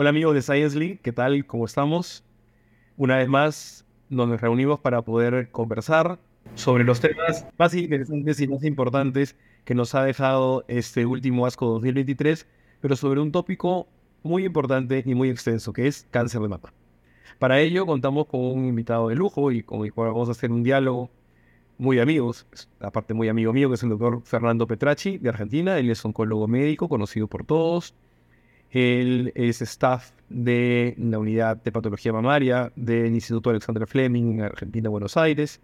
Hola amigos de Science League, ¿qué tal? ¿Cómo estamos? Una vez más nos reunimos para poder conversar sobre los temas más interesantes y más importantes que nos ha dejado este último ASCO 2023, pero sobre un tópico muy importante y muy extenso, que es cáncer de mama. Para ello contamos con un invitado de lujo y con el cual vamos a hacer un diálogo muy amigos, aparte muy amigo mío, que es el doctor Fernando Petracci de Argentina. Él es oncólogo médico, conocido por todos. Él es staff de la unidad de patología mamaria del Instituto Alexander Fleming en Argentina, Buenos Aires.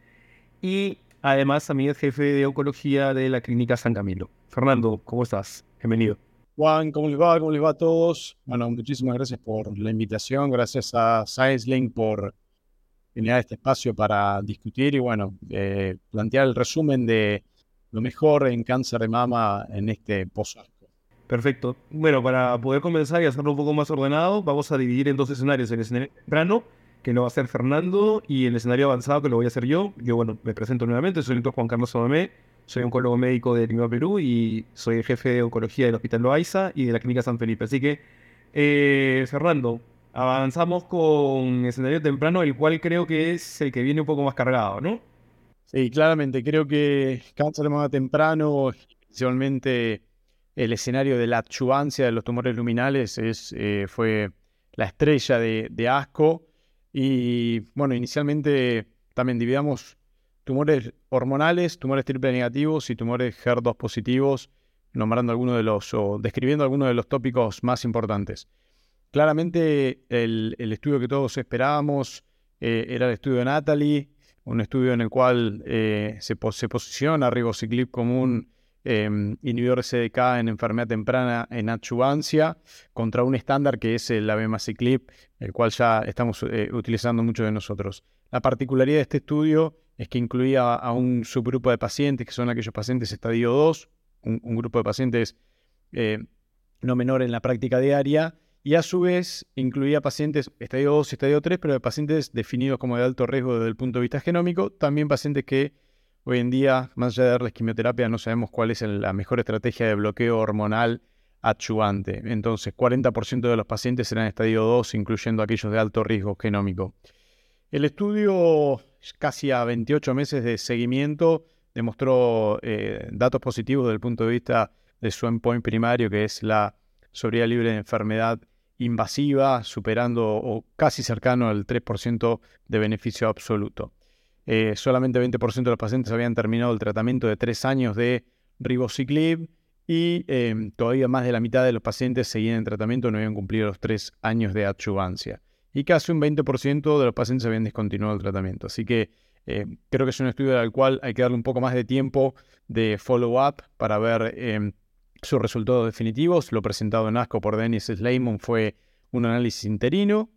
Y además también es jefe de oncología de la Clínica San Camilo. Fernando, ¿cómo estás? Bienvenido. Juan, ¿cómo les va? ¿Cómo les va a todos? Bueno, muchísimas gracias por la invitación. Gracias a ScienceLink por generar este espacio para discutir y, bueno, eh, plantear el resumen de lo mejor en cáncer de mama en este post Perfecto. Bueno, para poder comenzar y hacerlo un poco más ordenado, vamos a dividir en dos escenarios. El escenario temprano, que lo va a hacer Fernando, y el escenario avanzado, que lo voy a hacer yo. Yo, bueno, me presento nuevamente. Soy el doctor Juan Carlos Somamé. Soy oncólogo médico de Lima, Perú, y soy el jefe de oncología del Hospital Loaiza y de la Clínica San Felipe. Así que, eh, Fernando, avanzamos con escenario temprano, el cual creo que es el que viene un poco más cargado, ¿no? Sí, claramente. Creo que cáncer de mama temprano, especialmente el escenario de la adjuvancia de los tumores luminales, es, eh, fue la estrella de, ASCO. Y bueno, inicialmente también dividamos tumores hormonales, tumores triple negativos y tumores HER2 positivos, nombrando algunos de los, o describiendo algunos de los tópicos más importantes. Claramente el, estudio que todos esperábamos eh, era el estudio de Natalie, un estudio en el cual eh, se, posiciona ribociclib como un em, inhibidor CDK en enfermedad temprana en adjuvancia contra un estándar que es el abemaciclib, el cual ya estamos eh, utilizando muchos de nosotros. La particularidad de este estudio es que incluía a un subgrupo de pacientes, que son aquellos pacientes estadio 2, un, grupo de pacientes no menor en la práctica diaria, y a su vez incluía pacientes estadio 2 y estadio 3, pero de pacientes definidos como de alto riesgo desde el punto de vista genómico, también pacientes que hoy en día, más allá de darles quimioterapia, no sabemos cuál es la mejor estrategia de bloqueo hormonal adyuvante. Entonces, 40% de los pacientes eran estadio 2, incluyendo aquellos de alto riesgo genómico. El estudio, casi a 28 meses de seguimiento, demostró eh, datos positivos desde el punto de vista de su endpoint primario, que es la sobriedad libre de enfermedad invasiva, superando o casi cercano al 3% de beneficio absoluto. Eh, solamente 20% de los pacientes habían terminado el tratamiento de tres años de ribociclib y em, todavía más de la mitad de los pacientes seguían en tratamiento no habían cumplido los tres años de adyuvancia. Y casi un 20% de los pacientes habían descontinuado el tratamiento. Así que eh, creo que es un estudio al cual hay que darle un poco más de tiempo de follow-up para ver em, sus resultados definitivos. Lo presentado en ASCO por Dennis Slayman fue un análisis interino,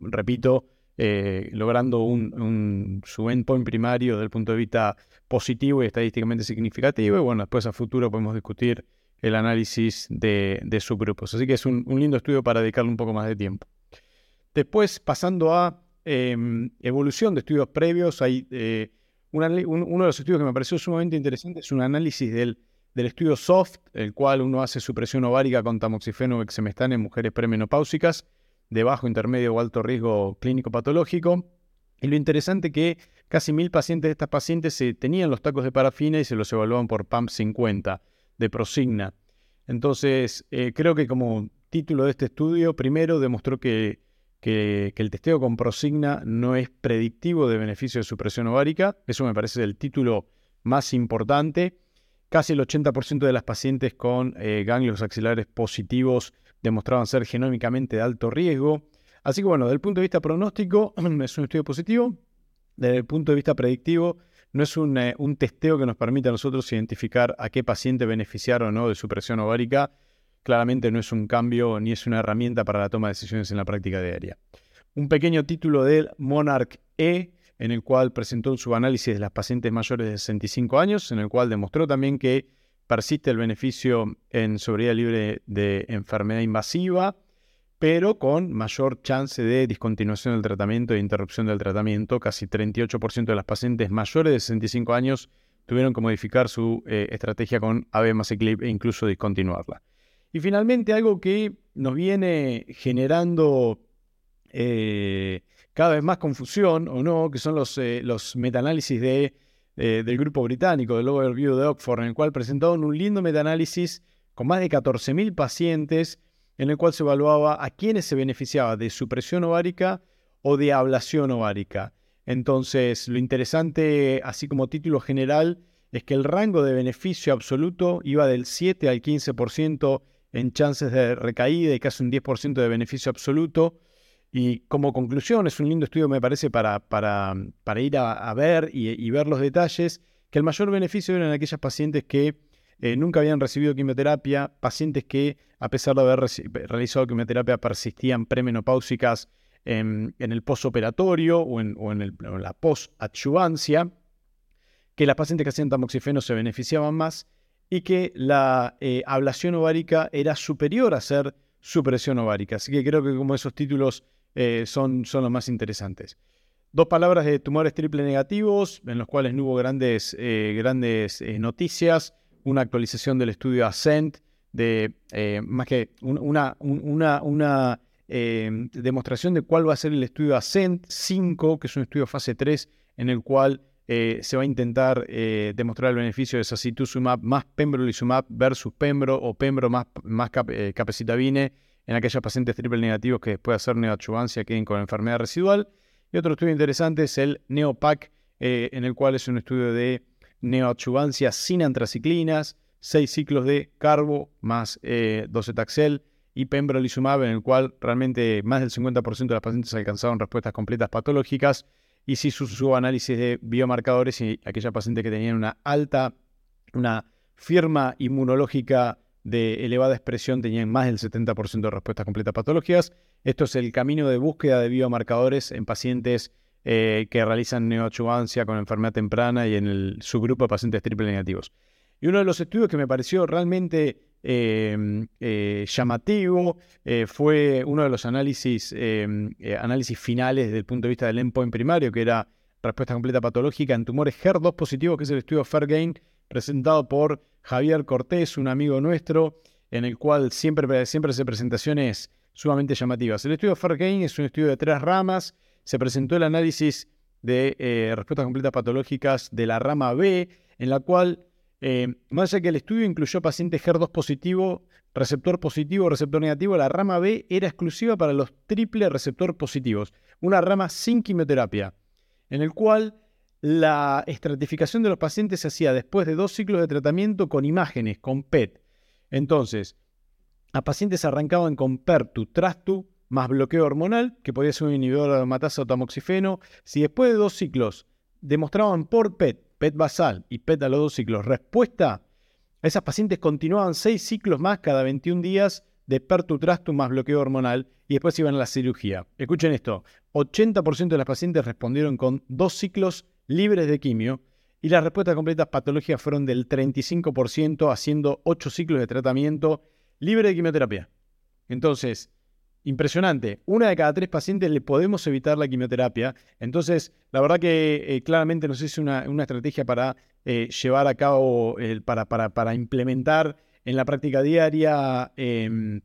repito, eh, logrando un, su endpoint primario desde el punto de vista positivo y estadísticamente significativo. Y bueno, después a futuro podemos discutir el análisis de, subgrupos. Así que es un, lindo estudio para dedicarle un poco más de tiempo. Después, pasando a em, evolución de estudios previos, hay eh, uno de los estudios que me pareció sumamente interesante, es un análisis del del estudio SOFT, el cual uno hace supresión ovárica con tamoxifeno o exemestán en mujeres premenopáusicas de bajo, intermedio o alto riesgo clínico patológico. Y lo interesante que casi mil pacientes de estas pacientes se tenían los tacos de parafina y se los evaluaban por PAMP 50 de Prosigna. Entonces, eh, creo que como título de este estudio, primero demostró que, que, el testeo con Prosigna no es predictivo de beneficio de supresión ovárica. Eso me parece el título más importante. Casi el 80% de las pacientes con eh, ganglios axilares positivos demostraban ser genómicamente de alto riesgo. Así que bueno, desde el punto de vista pronóstico es un estudio positivo. Desde el punto de vista predictivo, no es un, eh, un testeo que nos permita a nosotros identificar a qué paciente beneficiar o no de su presión ovárica. Claramente no es un cambio ni es una herramienta para la toma de decisiones en la práctica diaria. Un pequeño título del Monarch E en el cual presentó su análisis de las pacientes mayores de 65 años, en el cual demostró también que persiste el beneficio en sobriedad libre de enfermedad invasiva, pero con mayor chance de discontinuación del tratamiento e interrupción del tratamiento. Casi 38% de las pacientes mayores de 65 años tuvieron que modificar su eh, estrategia con abemaciclib e incluso discontinuarla. Y finalmente algo que nos viene generando eh, cada vez más confusión, o no, que son los, eh, los metaanálisis de, del grupo británico, del Overview de Oxford, en el cual presentaron un lindo metaanálisis con más de 14.000 pacientes, en el cual se evaluaba a quiénes se beneficiaba de supresión ovárica o de ablación ovárica. Entonces, lo interesante, así como título general, es que el rango de beneficio absoluto iba del 7 al 15% en chances de recaída y casi un 10% de beneficio absoluto. Y como conclusión, es un lindo estudio, me parece, para, para, para ir a, ver y, ver los detalles, que el mayor beneficio eran aquellas pacientes que eh, nunca habían recibido quimioterapia, pacientes que, a pesar de haber realizado quimioterapia, persistían premenopáusicas en, el posoperatorio o en, la posadyuvancia, que las pacientes que hacían tamoxifeno se beneficiaban más y que la eh, ablación ovárica era superior a ser supresión ovárica. Así que creo que como esos títulos eh, son, son los más interesantes. Dos palabras de tumores triple negativos, en los cuales no hubo grandes, eh, grandes noticias. Una actualización del estudio ASCENT, de más que una, una, una demostración de cuál va a ser el estudio ASCENT 5, que es un estudio fase 3, en el cual eh, se va a intentar eh, demostrar el beneficio de sacituzumab más pembrolizumab versus pembro o pembro más, más eh, en aquellos pacientes triple negativos que después de hacer neoadjuvancia queden con enfermedad residual. Y otro estudio interesante es el NeoPAC, en el cual es un estudio de neoadjuvancia sin antraciclinas, seis ciclos de carbo más docetaxel y pembrolizumab, en el cual realmente más del 50% de las pacientes alcanzaron respuestas completas patológicas y si su, análisis de biomarcadores y aquella paciente que tenían una alta, una firma inmunológica de elevada expresión tenían más del 70% de respuestas completas patológicas. Esto es el camino de búsqueda de biomarcadores en pacientes eh, que realizan neoadjuvancia con enfermedad temprana y en el subgrupo de pacientes triple negativos. Y uno de los estudios que me pareció realmente Em, eh, llamativo. Eh, fue uno de los análisis, em, análisis finales desde el punto de vista del endpoint primario, que era respuesta completa patológica en tumores HER2 positivos, que es el estudio Fairgain, presentado por Javier Cortés, un amigo nuestro, en el cual siempre, siempre hace presentaciones sumamente llamativas. El estudio Fairgain es un estudio de tres ramas. Se presentó el análisis de respuestas completas patológicas de la rama B, en la cual eh, más allá que el estudio incluyó pacientes HER2 positivo, receptor positivo, receptor negativo, la rama B era exclusiva para los triple receptor positivos, una rama sin quimioterapia, en el cual la estratificación de los pacientes se hacía después de dos ciclos de tratamiento con imágenes, con PET. Entonces, a pacientes arrancaban con PERTU, TRASTU, más bloqueo hormonal, que podía ser un inhibidor de aromatasa o tamoxifeno. Si después de dos ciclos demostraban por PET PET basal y PET a los dos ciclos, respuesta, esas pacientes continuaban seis ciclos más cada 21 días de pertutrastum más bloqueo hormonal y después iban a la cirugía. Escuchen esto, 80% de las pacientes respondieron con dos ciclos libres de quimio y las respuestas completas patológicas fueron del 35% haciendo 8 ciclos de tratamiento libre de quimioterapia. Entonces, impresionante. Una de cada tres pacientes le podemos evitar la quimioterapia. Entonces, la verdad que eh, claramente nos es una, una estrategia para eh, llevar a cabo, para, para, implementar en la práctica diaria em,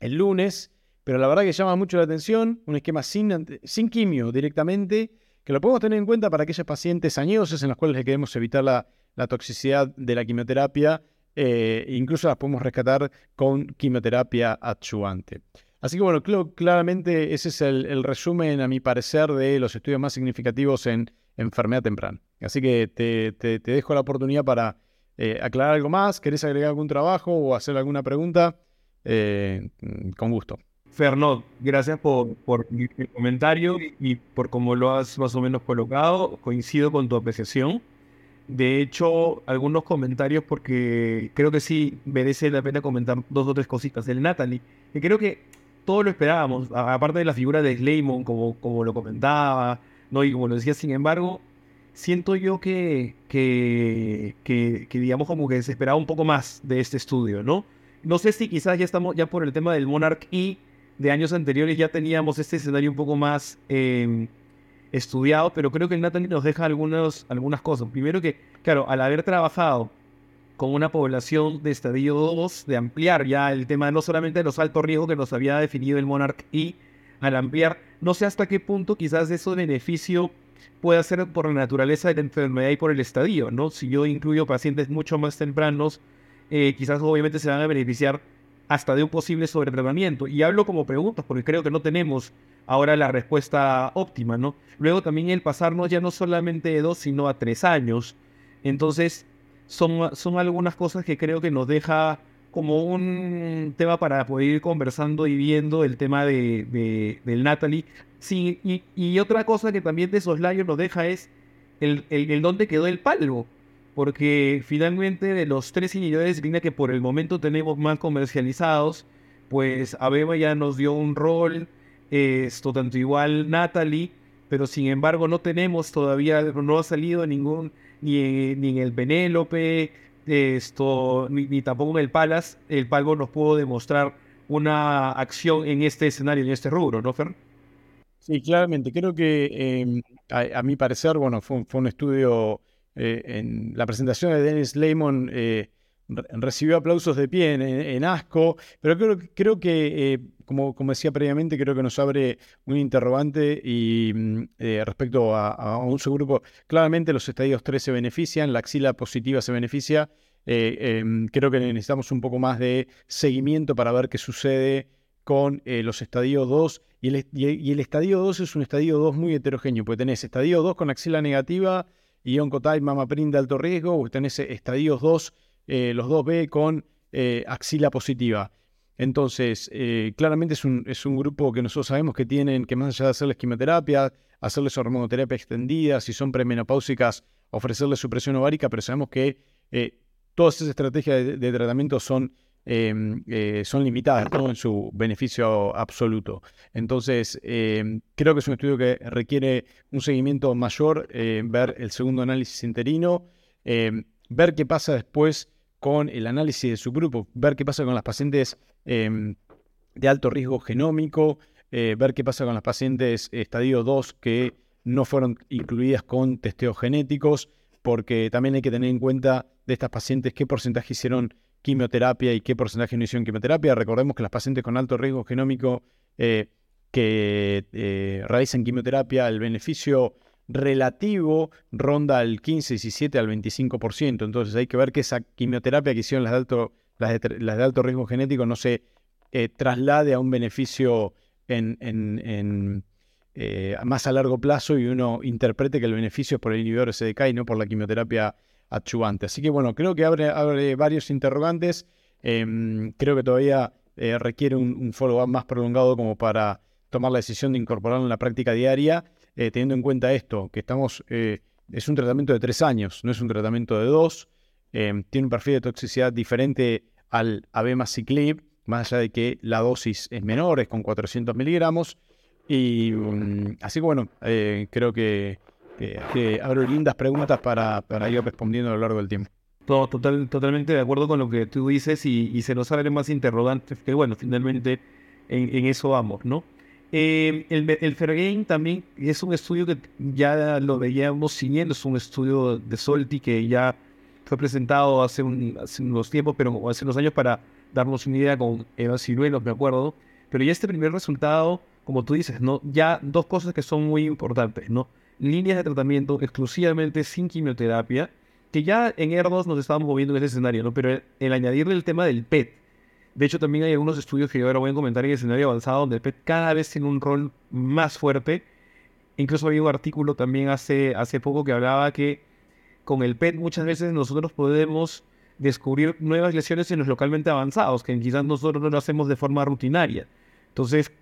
el lunes. Pero la verdad que llama mucho la atención, un esquema sin, sin quimio directamente, que lo podemos tener en cuenta para aquellos pacientes añosos en los cuales le queremos evitar la, toxicidad de la quimioterapia. Eh, incluso las podemos rescatar con quimioterapia adyuvante. Así que bueno, claramente ese es el, resumen, a mi parecer, de los estudios más significativos en enfermedad temprana. Así que te, dejo la oportunidad para eh, aclarar algo más, querés agregar algún trabajo o hacer alguna pregunta, eh, con gusto. Fernando, gracias por, por el comentario y por cómo lo has más o menos colocado. Coincido con tu apreciación. De hecho, algunos comentarios porque creo que sí merece la pena comentar dos o tres cositas. El Natalie, que creo que todo lo esperábamos, aparte de la figura de Slayman, como, como lo comentaba, ¿no? y como lo decía, sin embargo, siento yo que, que, que, digamos, como que se esperaba un poco más de este estudio, ¿no? No sé si quizás ya estamos, ya por el tema del Monarch y de años anteriores ya teníamos este escenario un poco más em, estudiado, pero creo que el Nathan nos deja algunas, algunas cosas. Primero que, claro, al haber trabajado con una población de estadio 2, de ampliar ya el tema no solamente de los altos riesgos que nos había definido el Monarch y al ampliar, no sé hasta qué punto quizás eso beneficio puede ser por la naturaleza de la enfermedad y por el estadio, ¿no? Si yo incluyo pacientes mucho más tempranos, eh, quizás obviamente se van a beneficiar hasta de un posible sobretratamiento. Y hablo como preguntas, porque creo que no tenemos ahora la respuesta óptima, ¿no? Luego también el pasarnos ya no solamente de dos, sino a tres años. Entonces, son, son algunas cosas que creo que nos deja como un tema para poder ir conversando y viendo el tema de, del Natalie. Sí, y, otra cosa que también de soslayo nos deja es el, el, dónde quedó el palo. Porque finalmente de los tres inhibidores de que por el momento tenemos más comercializados, pues Abema ya nos dio un rol, esto tanto igual Natalie, pero sin embargo no tenemos todavía, no ha salido ningún, ni, ni en el Penélope, esto, ni, tampoco en el Palace, el Palgo nos pudo demostrar una acción en este escenario, en este rubro, ¿no, Fer? Sí, claramente. Creo que em, a, mi parecer, bueno, fue, un estudio eh, en la presentación de Dennis Lehman. Eh, recibió aplausos de pie en, ASCO, pero creo, creo que, eh, como, como, decía previamente, creo que nos abre un interrogante y mm, respecto a, un subgrupo. Claramente los estadios 3 se benefician, la axila positiva se beneficia. Em, creo que necesitamos un poco más de seguimiento para ver qué sucede con los estadios 2 y el, estadio 2 es un estadio 2 muy heterogéneo, porque tenés estadio 2 con axila negativa y oncotype mamaprint de alto riesgo, o tenés estadios 2, eh, los 2B con eh, axila positiva. Entonces, eh, claramente es un, es un, grupo que nosotros sabemos que tienen, que más allá de hacerles quimioterapia, hacerles hormonoterapia extendida, si son premenopáusicas, ofrecerles supresión ovárica, pero sabemos que todas esas estrategias de tratamiento son Em, eh, son limitadas en su beneficio absoluto. Entonces, em, creo que es un estudio que requiere un seguimiento mayor, eh, ver el segundo análisis interino, em, ver qué pasa después con el análisis de su grupo, ver qué pasa con las pacientes de alto riesgo genómico, eh, ver qué pasa con las pacientes estadio 2 que no fueron incluidas con testeos genéticos, porque también hay que tener en cuenta de estas pacientes qué porcentaje hicieron quimioterapia y qué porcentaje no hicieron quimioterapia. Recordemos que las pacientes con alto riesgo genómico eh, que eh, realizan quimioterapia, el beneficio relativo ronda al 15, 17, al 25%. Entonces hay que ver que esa quimioterapia que hicieron las de alto, las de, alto riesgo genético no se eh, traslade a un beneficio en, más a largo plazo y uno interprete que el beneficio es por el inhibidor SDK y no por la quimioterapia Así que bueno, creo que abre, varios interrogantes. Em, creo que todavía eh, requiere un, follow-up más prolongado como para tomar la decisión de incorporarlo en la práctica diaria, eh, teniendo en cuenta esto, que estamos, eh, es un tratamiento de tres años, no es un tratamiento de dos, em, tiene un perfil de toxicidad diferente al abemaciclib, más allá de que la dosis es menor, es con 400 miligramos, y mm, así que bueno, creo que que, abro lindas preguntas para, para, ir respondiendo a lo largo del tiempo. Todo, total, totalmente de acuerdo con lo que tú dices y, se nos abren más interrogantes que, bueno, finalmente en, eso vamos, ¿no? Eh, el, el Fergain también es un estudio que ya lo veíamos siguiendo, es un estudio de Solti que ya fue presentado hace, unos tiempos, pero hace unos años para darnos una idea con Eva Ciruelos, me acuerdo. Pero ya este primer resultado, como tú dices, ¿no? Ya dos cosas que son muy importantes, ¿no? Líneas de tratamiento exclusivamente sin quimioterapia, que ya en ER2 nos estábamos moviendo en ese escenario, ¿no? Pero el, añadirle el tema del PET, de hecho también hay algunos estudios que yo ahora voy a comentar en el escenario avanzado donde el PET cada vez tiene un rol más fuerte. Incluso había un artículo también hace, hace poco que hablaba que con el PET muchas veces nosotros podemos descubrir nuevas lesiones en los localmente avanzados, que quizás nosotros no lo hacemos de forma rutinaria. Entonces,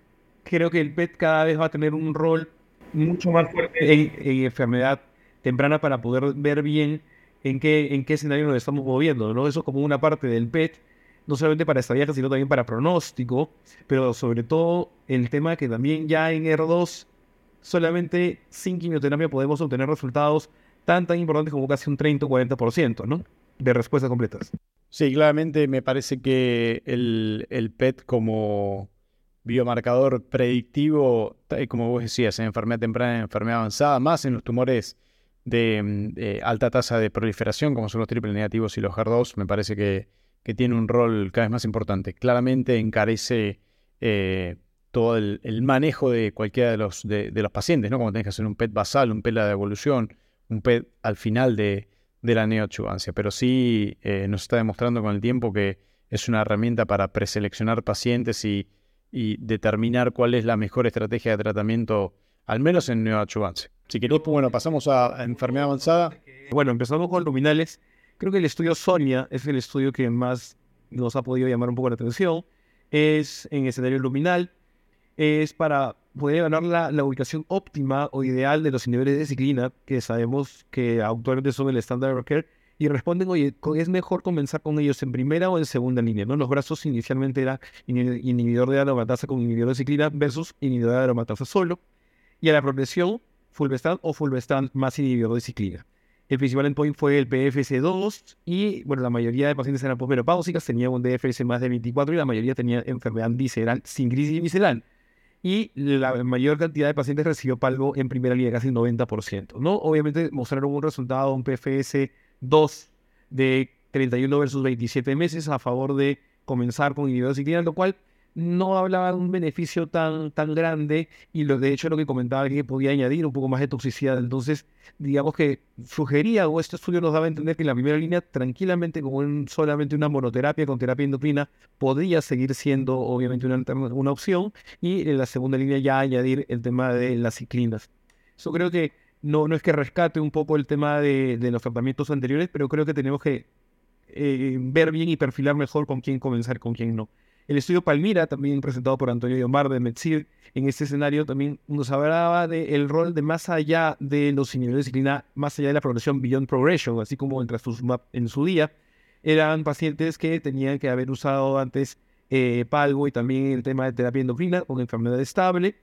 creo que el PET cada vez va a tener un rol mucho más fuerte en, enfermedad temprana para poder ver bien en qué, en qué escenario nos estamos moviendo, ¿no? Eso como una parte del PET, no solamente para estadística, sino también para pronóstico, pero sobre todo el tema que también ya en R2, solamente sin quimioterapia podemos obtener resultados tan, tan importantes como casi un 30 o 40%, ¿no? De respuestas completas. Sí, claramente me parece que el, el PET como, biomarcador predictivo, como vos decías, en enfermedad temprana, en enfermedad avanzada, más en los tumores de, alta tasa de proliferación, como son los triple negativos y los HER2, me parece que, que tiene un rol cada vez más importante. Claramente encarece eh, todo el, manejo de cualquiera de los, de, los pacientes, ¿no? Como tenés que hacer un PET basal, un PET de evolución, un PET al final de, la neoadjuvancia. Pero sí eh, nos está demostrando con el tiempo que es una herramienta para preseleccionar pacientes y, determinar cuál es la mejor estrategia de tratamiento, al menos en neoadjuvancia. Si querés, pues, bueno, pasamos a enfermedad avanzada. Bueno, empezamos con luminales. Creo que el estudio Sonia es el estudio que más nos ha podido llamar un poco la atención. Es en escenario luminal es para poder ganar la, ubicación óptima o ideal de los niveles de ciclina, que sabemos que actualmente son el estándar de care, y responden, oye, es mejor comenzar con ellos en primera o en segunda línea, ¿no? Los brazos inicialmente era inhibidor de aromatasa con inhibidor de ciclina versus inhibidor de aromatasa solo, y a la progresión, fulvestrant o fulvestrant más inhibidor de ciclina. El principal endpoint fue el PFS2 y, bueno, la mayoría de pacientes eran posmenopáusicas, tenían un DFS más de 24 y la mayoría tenía enfermedad visceral sin crisis visceral y la mayor cantidad de pacientes recibió palgo en primera línea, casi el 90%. ¿no? Obviamente mostraron un resultado, un PFS 2 de 31 versus 27 meses a favor de comenzar con ciclina, lo cual no hablaba de un beneficio tan, tan grande y lo, de hecho lo que comentaba que podía añadir un poco más de toxicidad. Entonces, digamos que sugería o este estudio nos daba a entender que en la primera línea, tranquilamente con solamente una monoterapia con terapia endocrina, podría seguir siendo obviamente una, una opción y en la segunda línea ya añadir el tema de las ciclinas. Eso creo que no, no es que rescate un poco el tema de, los tratamientos anteriores, pero creo que tenemos que eh, ver bien y perfilar mejor con quién comenzar, con quién no. El estudio Palmira, también presentado por Antonio Yomar de Metzir, en este escenario también nos hablaba del rol de más allá de los inhibidores de ciclina, más allá de la progresión Beyond Progression, así como el trastuzumab en su día. Eran pacientes que tenían que haber usado antes eh, palgo y también el tema de terapia endocrina con enfermedad estable.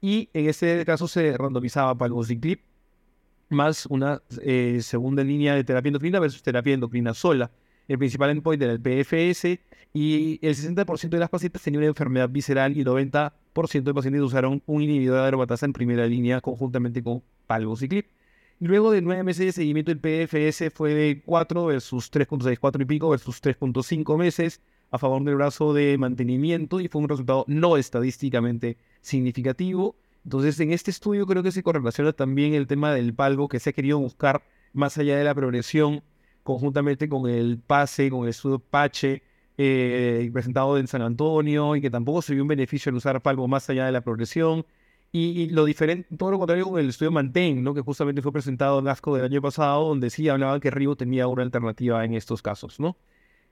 Y en este caso se randomizaba palgociclip más una eh, segunda línea de terapia endocrina versus terapia endocrina sola. El principal endpoint era el PFS y el 60% de las pacientes tenían una enfermedad visceral y el 90% de pacientes usaron un inhibidor de aromatasa en primera línea conjuntamente con palbociclip. Luego de nueve meses de seguimiento, el PFS fue de 4 versus 3.6, 4 y pico versus 3.5 meses a favor del brazo de mantenimiento y fue un resultado no estadísticamente significativo. Entonces, en este estudio creo que se correlaciona también el tema del palgo que se ha querido buscar más allá de la progresión, conjuntamente con el PASE, con el estudio PACHE, eh, presentado en San Antonio y que tampoco se vio un beneficio en usar Palmo más allá de la progresión. Y, lo diferente, todo lo contrario con el estudio Mantén, ¿no? que justamente fue presentado en ASCO del año pasado, donde sí hablaban que Rivo tenía una alternativa en estos casos. ¿no?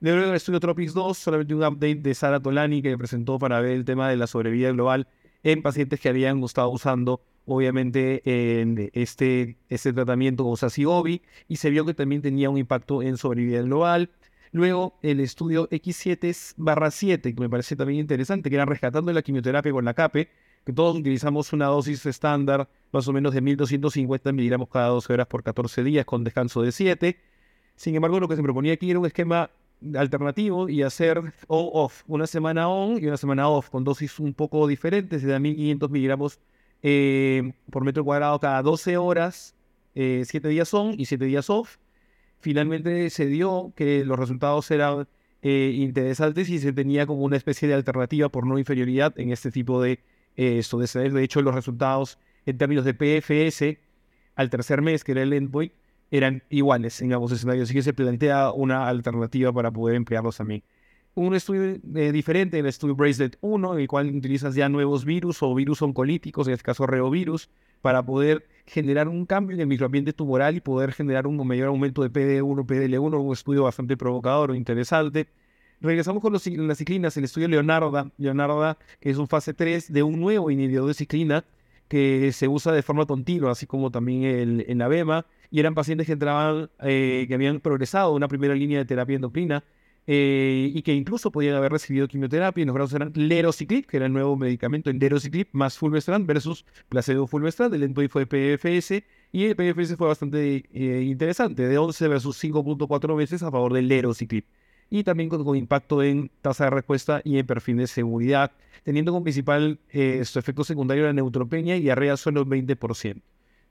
Luego del estudio Tropics 2, solamente un update de Sara Tolani que presentó para ver el tema de la sobrevida global en pacientes que habían estado usando obviamente en este, este tratamiento con SACI-OVI y se vio que también tenía un impacto en sobrevida global. Luego el estudio X7-7, que me parece también interesante, que era rescatando la quimioterapia con la CAPE, que todos utilizamos una dosis estándar más o menos de 1250 miligramos cada 12 horas por 14 días con descanso de 7. Sin embargo, lo que se proponía aquí era un esquema alternativo y hacer on-off, una semana on y una semana off, con dosis un poco diferentes, de 1500 miligramos eh, por metro cuadrado cada 12 horas, 7 eh, días on y 7 días off. Finalmente se dio que los resultados eran eh, interesantes y se tenía como una especie de alternativa por no inferioridad en este tipo de eh, esto de hecho, los resultados en términos de PFS al tercer mes, que era el endpoint, eran iguales en ambos escenarios. Así que se plantea una alternativa para poder emplearlos también. Un estudio eh, diferente, el estudio Bracelet 1, en el cual utilizas ya nuevos virus o virus oncolíticos, en este caso reovirus, para poder generar un cambio en el microambiente tumoral y poder generar un mayor aumento de PD1, PDL1, un estudio bastante provocador o interesante. Regresamos con los, las ciclinas, el estudio Leonardo, Leonardo, que es un fase 3 de un nuevo inhibidor de ciclina que se usa de forma continua, así como también el, en ABEMA, y eran pacientes que entraban, eh, que habían progresado una primera línea de terapia endocrina eh, y que incluso podían haber recibido quimioterapia. Y los grados eran Lerociclip, que era el nuevo medicamento en Lerociclip, más fulvestrant versus placebo fulvestrant. El endpoint fue PFS y el PFS fue bastante eh, interesante, de 11 versus 5.4 veces a favor del Lerociclip. Y también con, impacto en tasa de respuesta y en perfil de seguridad, teniendo como principal su efecto secundario la neutropenia y diarrea solo el 20%.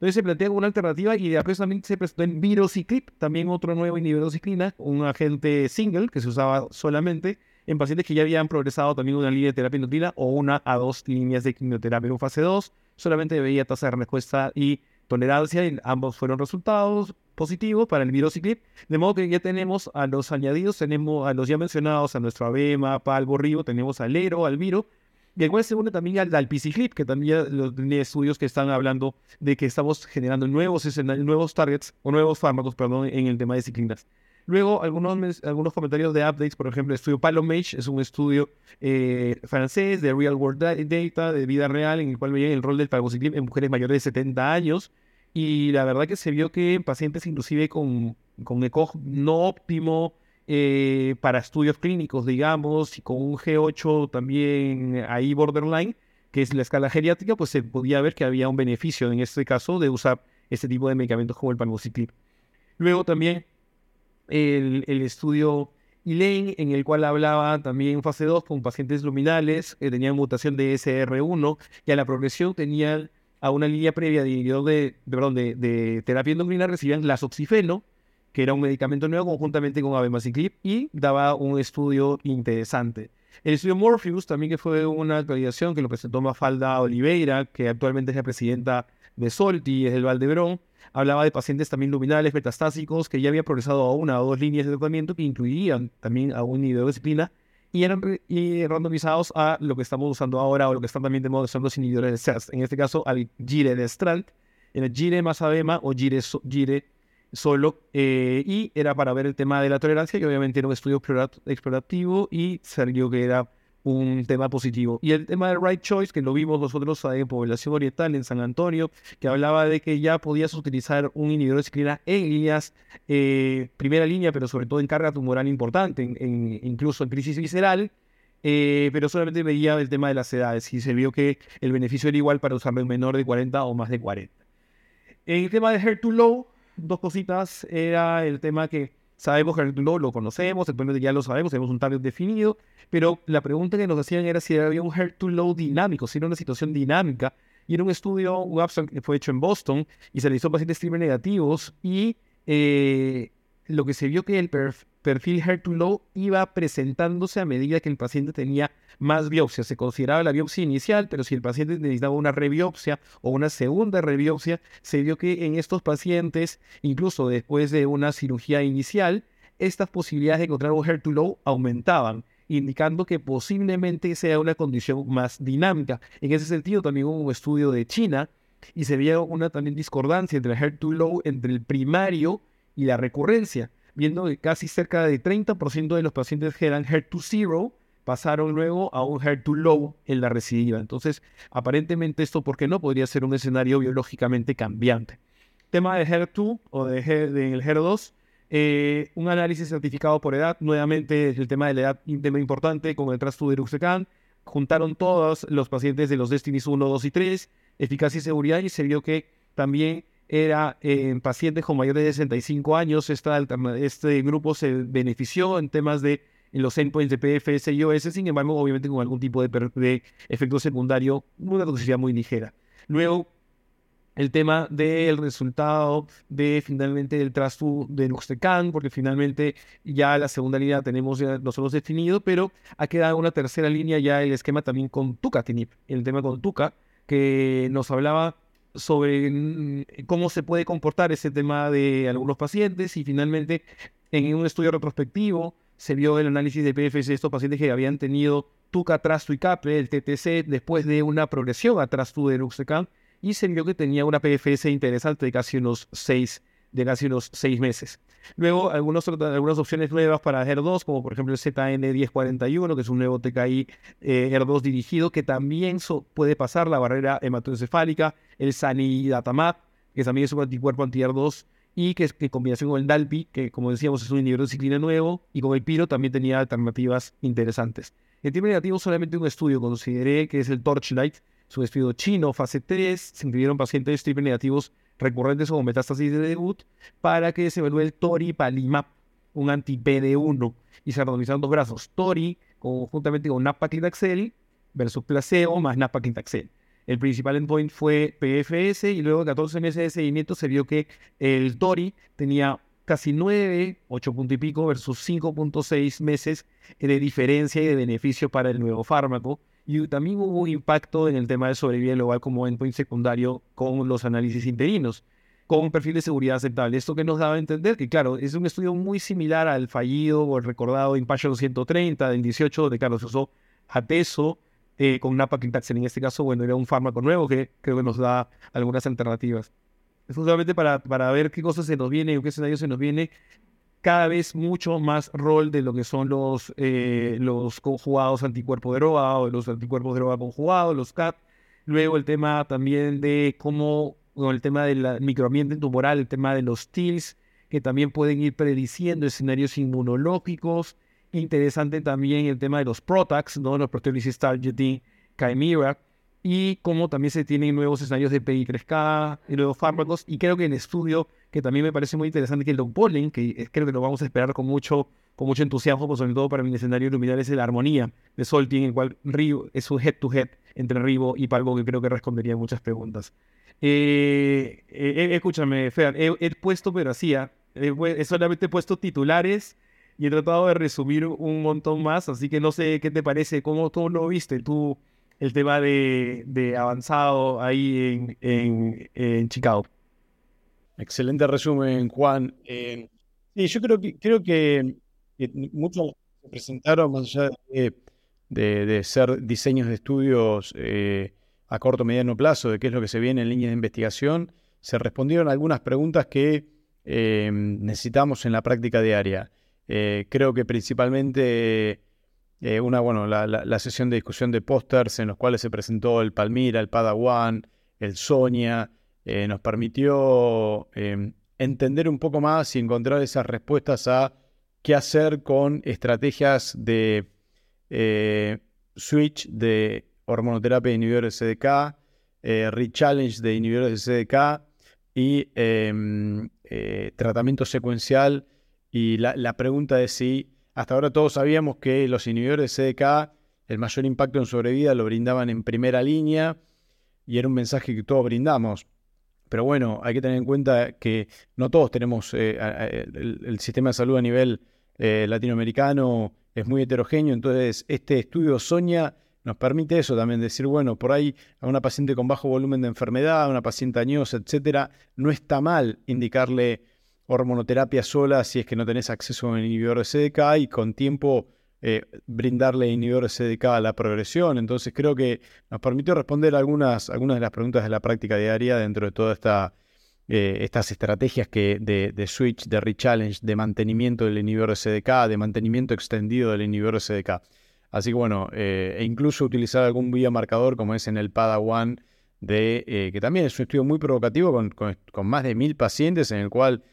Entonces se plantea una alternativa y después también se presentó en Virociclip, también otro nuevo inhibidor de ciclina, un agente single que se usaba solamente en pacientes que ya habían progresado también una línea de terapia inútil o una a dos líneas de quimioterapia en fase 2. Solamente veía tasa de respuesta y tolerancia y ambos fueron resultados positivos para el virociclip. De modo que ya tenemos a los añadidos, tenemos a los ya mencionados, a nuestro Abema, Palbo, Ribo, tenemos al Ero, al Viro, y igual se une también al, al que también tiene estudios que están hablando de que estamos generando nuevos, nuevos targets o nuevos fármacos, perdón, en el tema de ciclinas. Luego, algunos, algunos comentarios de updates, por ejemplo, el estudio Palomage es un estudio eh, francés de Real World Data, de vida real, en el cual veían el rol del palbociclib en mujeres mayores de 70 años. Y la verdad que se vio que en pacientes inclusive con, con ECOG no óptimo, eh, para estudios clínicos, digamos, y con un G8 también ahí borderline, que es la escala geriátrica, pues se podía ver que había un beneficio en este caso de usar este tipo de medicamentos como el palbociclib. Luego también el, estudio Elaine, en el cual hablaba también en fase 2 con pacientes luminales que tenían mutación de SR1 y a la progresión tenían a una línea previa de, perdón, de, terapia endocrina recibían lasoxifeno, que era un medicamento nuevo conjuntamente con abemaciclib y daba un estudio interesante. El estudio Morpheus también que fue una actualización que lo presentó Mafalda Oliveira, que actualmente es la presidenta de Solti, es el Valdebrón, hablaba de pacientes también luminales, metastásicos, que ya habían progresado a una o dos líneas de tratamiento que incluían también a un inhibidor de disciplina y eran randomizados a lo que estamos usando ahora o lo que están también de moda son los inhibidores de CERS, en este caso al Gire de Strand, en el Gire más Abema o Gire, Gire solo, eh, y era para ver el tema de la tolerancia, que obviamente era un estudio explorativo y salió que era un tema positivo. Y el tema del right choice, que lo vimos nosotros en población oriental, en San Antonio, que hablaba de que ya podías utilizar un inhibidor de ciclina en líneas, eh, primera línea, pero sobre todo en carga tumoral importante, incluso en crisis visceral, eh, pero solamente veía el tema de las edades y se vio que el beneficio era igual para usarlo en menor de 40 o más de 40. En el tema de HER2 low, dos cositas. Era el tema que sabemos que HER2 low lo conocemos, actualmente ya lo sabemos, tenemos un target definido, pero la pregunta que nos hacían era si había un HER2 low dinámico, si era una situación dinámica. Y era un estudio, un abstract que fue hecho en Boston y se realizó pacientes triple negativos y eh, lo que se vio que el perfil HER2-low iba presentándose a medida que el paciente tenía más biopsias. Se consideraba la biopsia inicial, pero si el paciente necesitaba una rebiopsia o una segunda rebiopsia, se vio que en estos pacientes, incluso después de una cirugía inicial, estas posibilidades de encontrar un HER2-low aumentaban indicando que posiblemente sea una condición más dinámica. En ese sentido, también hubo un estudio de China y se vio una también discordancia entre el HER2-low, entre el primario y la recurrencia, viendo que casi cerca de 30% de los pacientes que eran HER2-0 pasaron luego a un HER2-low en la recidiva. Entonces, aparentemente esto, ¿por qué no? Podría ser un escenario biológicamente cambiante. Tema de HER2 o de, del HER2, eh, un análisis certificado por edad, nuevamente el tema de la edad, un tema importante con el trasto de Ruxecan. Juntaron todos los pacientes de los Destinies 1, 2 y 3, eficacia y seguridad, y se vio que también era en pacientes con mayores de 65 años. este grupo se benefició en temas de los endpoints de PFS y OS, sin embargo, obviamente con algún tipo de, efecto secundario, una toxicidad muy ligera. Luego, el tema del resultado de finalmente el trasto de Nuxtecan, porque finalmente ya la segunda línea tenemos ya nosotros definido, pero ha quedado una tercera línea ya el esquema también con Tucatinib, el tema con Tuca, que nos hablaba sobre cómo se puede comportar ese tema de algunos pacientes y finalmente en un estudio retrospectivo se vio el análisis de PFS de estos pacientes que habían tenido TUCA, TRASTU y CAPRE, el TTC, después de una progresión a TRASTU de Luxecan y se vio que tenía una PFS interesante de casi unos 6 de casi unos seis meses. Luego, algunos, algunas opciones nuevas para HER2, como por ejemplo el ZN1041, que es un nuevo TKI eh, HER2 dirigido, que también puede pasar la barrera hematoencefálica, el Sanidatamab, que también es un anticuerpo anti-HER2, y que, en combinación con el DALPI, que como decíamos es un inhibidor de ciclina nuevo, y con el PIRO también tenía alternativas interesantes. En tipo negativo, solamente un estudio consideré que es el Torchlight, es un estudio chino, fase 3, se incluyeron pacientes triple negativos recurrentes o metástasis de debut para que se evalúe el toripalimab, un anti-PD1, y se randomizaron dos brazos, tori conjuntamente con nab versus placebo más nab el principal endpoint fue PFS y luego 14 meses de seguimiento se vio que el Tori tenía casi 9, 8 puntos y pico versus 5.6 meses de diferencia y de beneficio para el nuevo fármaco. Y también hubo impacto en el tema de sobrevida global como endpoint secundario con los análisis interinos, con un perfil de seguridad aceptable. Esto que nos daba a entender que, claro, es un estudio muy similar al fallido o el recordado Impassion 130 del 18, donde, claro, se usó Ateso eh, con Napaclitaxel. En este caso, bueno, era un fármaco nuevo que creo que nos da algunas alternativas. Es justamente para, para ver qué cosas se nos viene o qué escenario se nos viene cada vez mucho más rol de lo que son los, eh, los conjugados anticuerpo droga o los anticuerpos droga conjugados, los CAT. Luego el tema también de cómo, el tema del microambiente tumoral, el tema de los TILs, que también pueden ir prediciendo escenarios inmunológicos. Interesante también el tema de los PROTACs, ¿no? los Proteolysis Targeting Chimera, y cómo también se tienen nuevos escenarios de PI3K y nuevos fármacos. Y creo que el estudio que también me parece muy interesante, que el Don Pollen, que creo que lo vamos a esperar con mucho, con mucho entusiasmo, pues sobre todo para mi escenario luminar, es la armonía de Solti, en el cual Rivo es un head-to-head entre Rivo y Palgo, que creo que respondería muchas preguntas. Eh, eh, eh escúchame, Fer, he, puesto, pero así, ¿ah? he, solamente puesto titulares y he tratado de resumir un montón más, así que no sé qué te parece, cómo tú lo viste tú el tema de, de avanzado ahí en, en Chicago. Excelente resumen, Juan. Eh, sí, yo creo que, creo que, muchos se presentaron más allá de, ser diseños de estudios eh, a corto mediano plazo, de qué es lo que se viene en línea de investigación, se respondieron algunas preguntas que eh, necesitamos en la práctica diaria. creo que principalmente una, bueno, la, la, sesión de discusión de pósters en los cuales se presentó el Palmira, el Padawan, el Sonia, eh, nos permitió em, entender un poco más y encontrar esas respuestas a qué hacer con estrategias de eh, switch de hormonoterapia de inhibidores de CDK, eh, rechallenge de inhibidores de CDK y em, tratamiento secuencial. Y la, la, pregunta es si hasta ahora todos sabíamos que los inhibidores de CDK, el mayor impacto en sobrevida lo brindaban en primera línea y era un mensaje que todos brindamos. Pero bueno, hay que tener en cuenta que no todos tenemos eh, el, sistema de salud a nivel eh, latinoamericano, es muy heterogéneo, entonces este estudio Soña nos permite eso también, decir, bueno, por ahí a una paciente con bajo volumen de enfermedad, a una paciente añosa, etcétera, no está mal indicarle hormonoterapia sola si es que no tenés acceso a un inhibidor de CDK y con tiempo eh, brindarle inhibidores CDK a la progresión. Entonces creo que nos permitió responder algunas, algunas de las preguntas de la práctica diaria dentro de todas esta, eh, estas estrategias que de, switch, de rechallenge, de mantenimiento del inhibidor CDK, de mantenimiento extendido del inhibidor CDK. Así que bueno, eh, e incluso utilizar algún biomarcador como es en el PADA-1, de, que también es un estudio muy provocativo con, con, más de mil pacientes en el cual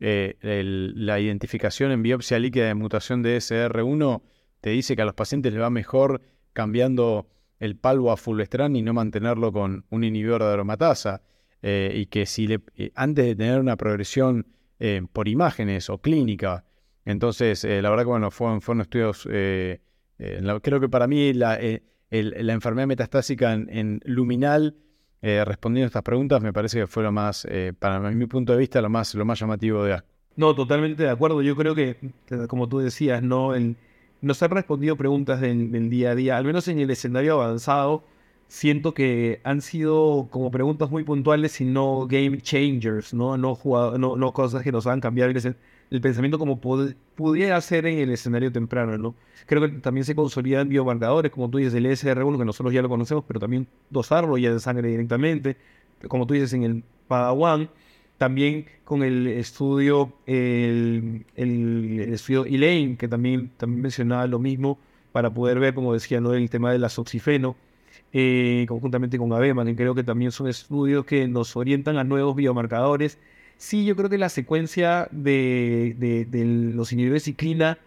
la identificación en biopsia líquida de mutación de SR1 te dice que a los pacientes les va mejor cambiando el palvo a fulvestrán y no mantenerlo con un inhibidor de aromatasa. Eh, y que si le, eh, antes de tener una progresión eh, por imágenes o clínica, entonces la verdad que bueno, fueron, estudios, creo que para mí la, la enfermedad metastásica en, luminal, respondiendo a estas preguntas, me parece que fue lo más, para mi punto de vista, lo más, lo más llamativo de ASCO. No, totalmente de acuerdo. Yo creo que, como tú decías, no el, nos han respondido preguntas del, día a día, al menos en el escenario avanzado. Siento que han sido como preguntas muy puntuales y no game changers, no, no, cosas que nos hagan cambiar el, pensamiento como pudiera ser en el escenario temprano. ¿no? Creo que también se consolidan biomarcadores, como tú dices, el SR1, que nosotros ya lo conocemos, pero también dosarlo ya de sangre directamente, como tú dices, en el Padawan también con el estudio, el, estudio Elaine, que también, también mencionaba lo mismo, para poder ver, como decía, ¿no? el tema del azoxifeno, eh, conjuntamente con ABEMA, que creo que también son estudios que nos orientan a nuevos biomarcadores. Sí, yo creo que la secuencia de, de los inhibidores de ciclina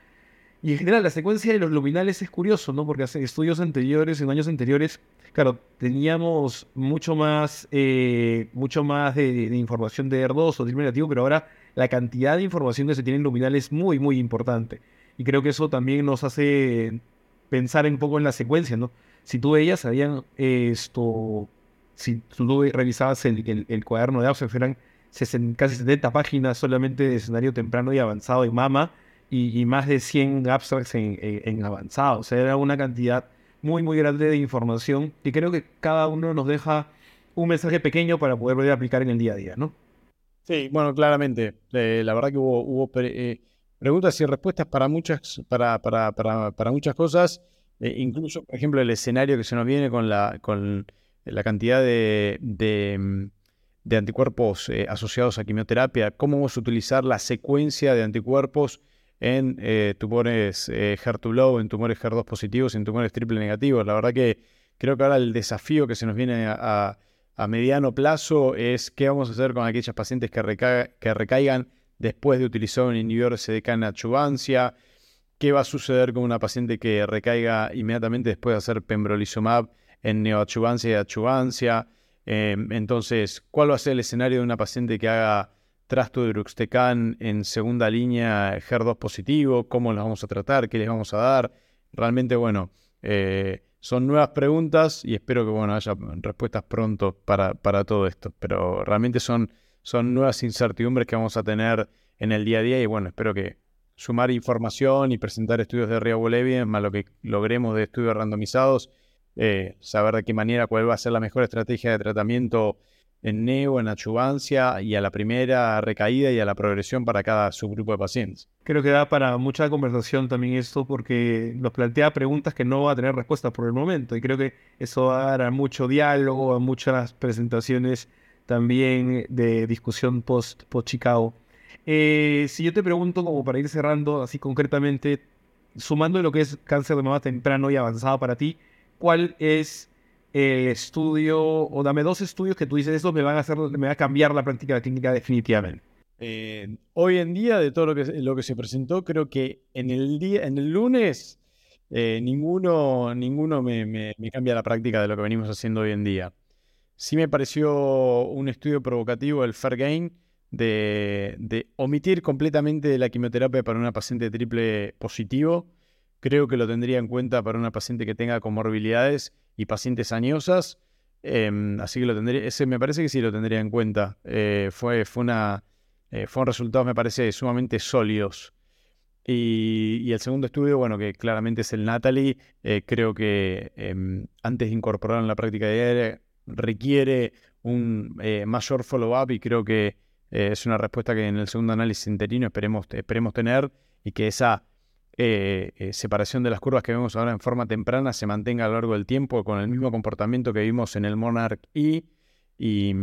y en general la secuencia de los luminales es curioso, ¿no? Porque hace estudios anteriores, en años anteriores, claro, teníamos mucho más, eh, mucho más de, información de ER2 o de negativo, pero ahora la cantidad de información que se tiene en luminal es muy, muy importante. Y creo que eso también nos hace pensar un poco en la secuencia, ¿no? Si tú veías, habían esto, si tú revisabas el, el, cuaderno de abstracts, eran casi 70 páginas solamente de escenario temprano y avanzado en mama y, más de 100 abstracts en, avanzado. O sea, era una cantidad muy, muy grande de información y creo que cada uno nos deja un mensaje pequeño para poder poder aplicar en el día a día, ¿no? Sí, bueno, claramente. Eh, la verdad que hubo, hubo eh, preguntas y respuestas para muchas, para, para, para, para muchas cosas. Eh, incluso, por ejemplo, el escenario que se nos viene con la, con la cantidad de, de, mm, anticuerpos asociados a quimioterapia, cómo vamos a utilizar la secuencia de anticuerpos en tumores HER2-low, en tumores HER2 positivos, en tumores triple negativos. La verdad que creo que ahora el desafío que se nos viene a mediano plazo es qué vamos a hacer con aquellas pacientes que, recaigan después de utilizar un inhibidor CDK en adjuvancia, qué va a suceder con una paciente que recaiga inmediatamente después de hacer pembrolizumab en neoadjuvancia y adjuvancia. Em, entonces, ¿cuál va a ser el escenario de una paciente que haga trasto de Bruxtecan en segunda línea HER2 positivo? ¿Cómo los vamos a tratar? ¿Qué les vamos a dar? Realmente, bueno, eh, son nuevas preguntas y espero que bueno, haya respuestas pronto para, para todo esto. Pero realmente son, son nuevas incertidumbres que vamos a tener en el día a día y bueno, espero que sumar información y presentar estudios de Real Evidence más lo que logremos de estudios randomizados, eh, saber de qué manera, cuál va a ser la mejor estrategia de tratamiento en neo, en achuvancia y a la primera recaída y a la progresión para cada subgrupo de pacientes. Creo que da para mucha conversación también esto porque nos plantea preguntas que no va a tener respuesta por el momento y creo que eso va a dar a mucho diálogo, a muchas presentaciones también de discusión post, post. Eh, si yo te pregunto como para ir cerrando así concretamente, sumando lo que es cáncer de mama temprano y avanzado para ti, ¿cuál es estudio, o dame dos estudios que tú dices, eso me van a hacer, me va a cambiar la práctica clínica definitivamente. Eh, hoy en día, de todo lo que, lo que se presentó, creo que en el día, en el lunes, eh, ninguno, ninguno me, cambia la práctica de lo que venimos haciendo hoy en día. Sí me pareció un estudio provocativo el Fair Gain de, de omitir completamente la quimioterapia para una paciente triple positivo. Creo que lo tendría en cuenta para una paciente que tenga comorbilidades y pacientes añosas. Em, así que lo tendría, ese me parece que sí lo tendría en cuenta. Eh, fue, fue, una, eh, fue un resultado, me parece, sumamente sólidos. Y, el segundo estudio, bueno, que claramente es el Natalie, eh, creo que em, antes de incorporarlo en la práctica diaria requiere un mayor follow-up y creo que es una respuesta que en el segundo análisis interino esperemos, esperemos tener y que esa eh, eh, separación de las curvas que vemos ahora en forma temprana se mantenga a lo largo del tiempo con el mismo comportamiento que vimos en el Monarch E y,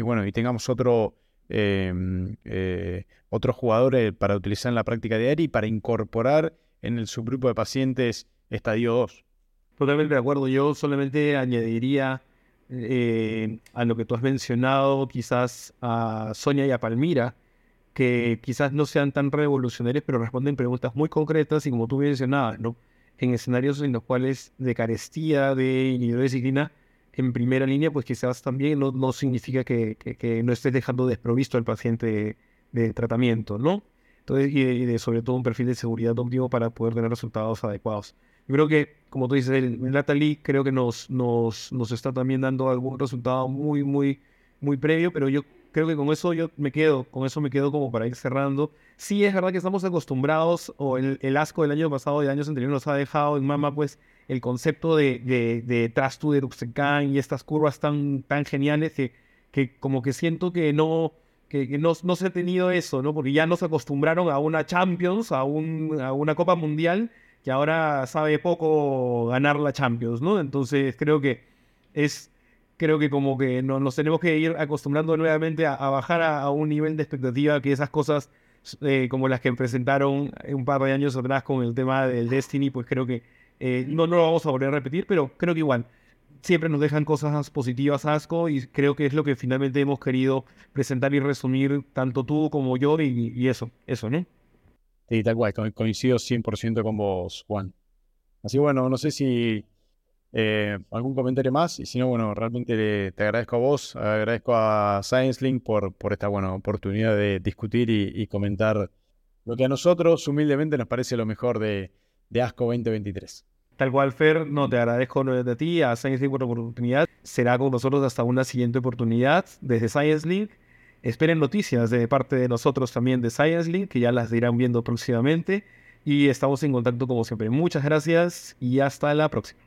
bueno, y tengamos otro, eh, otro jugador para utilizar en la práctica diaria y para incorporar en el subgrupo de pacientes estadio 2. Totalmente de acuerdo. Yo solamente añadiría a lo que tú has mencionado, quizás a Sonia y a Palmira, que quizás no sean tan revolucionarios, pero responden preguntas muy concretas y como tú mencionabas, ¿no? en escenarios en los cuales de carestía de inhibidores de ciclina en primera línea, pues quizás también no, no significa que, que, no estés dejando desprovisto al paciente de, tratamiento, ¿no? Entonces, y de, sobre todo un perfil de seguridad óptimo para poder tener resultados adecuados. Yo creo que, como tú dices, el, Natalie creo que nos, nos, nos está también dando algún resultado muy, muy, muy previo, pero yo creo que con eso yo me quedo, con eso me quedo como para ir cerrando. Sí, es verdad que estamos acostumbrados, o el, asco del año pasado y de años anteriores nos ha dejado en mama, pues, el concepto de, de, de Trastu, de Ruxecan y estas curvas tan, tan geniales que, que como que siento que no, que, no, no, se ha tenido eso, ¿no? Porque ya nos acostumbraron a una Champions, a, un, a una Copa Mundial, que ahora sabe poco ganar la Champions, ¿no? Entonces creo que es creo que como que nos tenemos que ir acostumbrando nuevamente a, bajar a, un nivel de expectativa que esas cosas eh, como las que presentaron un par de años atrás con el tema del Destiny, pues creo que eh, no, no lo vamos a volver a repetir, pero creo que igual siempre nos dejan cosas positivas asco y creo que es lo que finalmente hemos querido presentar y resumir tanto tú como yo y, eso, eso, ¿no? Sí, tal cual, coincido 100% con vos, Juan. Así bueno, no sé si eh, ¿Algún comentario más? Y si no, bueno, realmente te agradezco a vos, agradezco a ScienceLink por, por esta buena oportunidad de discutir y, comentar lo que a nosotros humildemente nos parece lo mejor de, ASCO 2023. Tal cual, Fer, no te agradezco de a ti, a Science Link por la oportunidad. Será con nosotros hasta una siguiente oportunidad desde Science Link. Esperen noticias de parte de nosotros también de Science Link, que ya las irán viendo próximamente. Y estamos en contacto como siempre. Muchas gracias y hasta la próxima.